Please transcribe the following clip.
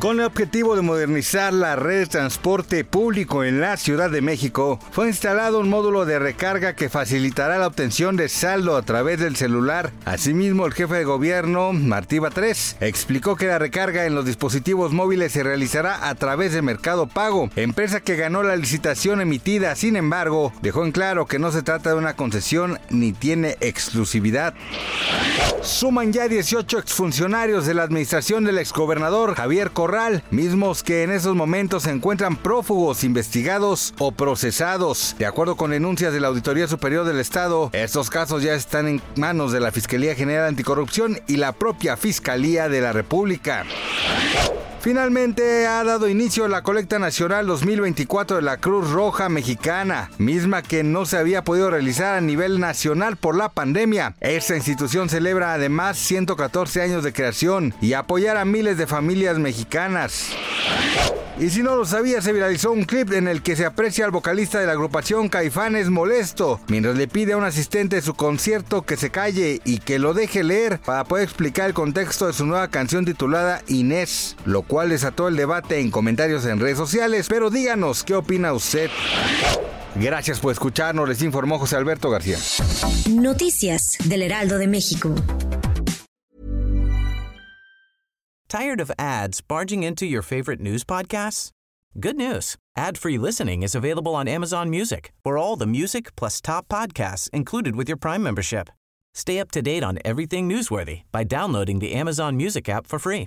Con el objetivo de modernizar la red de transporte público en la Ciudad de México, fue instalado un módulo de recarga que facilitará la obtención de saldo a través del celular. Asimismo, el jefe de gobierno, Martí Batres, explicó que la recarga en los dispositivos móviles se realizará a través de Mercado Pago, empresa que ganó la licitación emitida. Sin embargo, dejó en claro que no se trata de una concesión ni tiene exclusividad. Suman ya 18 exfuncionarios de la administración del exgobernador Javier Correa mismos que en esos momentos se encuentran prófugos, investigados o procesados. De acuerdo con denuncias de la Auditoría Superior del Estado, estos casos ya están en manos de la Fiscalía General Anticorrupción y la propia Fiscalía de la República. Finalmente ha dado inicio la colecta nacional 2024 de la Cruz Roja Mexicana, misma que no se había podido realizar a nivel nacional por la pandemia. Esta institución celebra además 114 años de creación y apoyar a miles de familias mexicanas. Y si no lo sabía, se viralizó un clip en el que se aprecia al vocalista de la agrupación Caifanes molesto, mientras le pide a un asistente de su concierto que se calle y que lo deje leer para poder explicar el contexto de su nueva canción titulada Inés, cual desató el debate en comentarios en redes sociales, pero díganos qué opina usted. Gracias por escucharnos, les informó José Alberto García. Noticias del Heraldo de México. Tired of ads barging into your favorite news podcasts? Good news. Ad-free listening is available on Amazon Music. For all the music plus top podcasts included with your Prime membership. Stay up to date on everything newsworthy by downloading the Amazon Music app for free